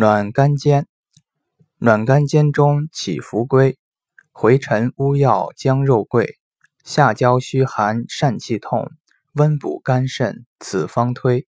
暖肝煎，暖肝煎中起伏归，回陈乌药姜肉桂，下焦虚寒疝气痛，温补肝肾，此方推。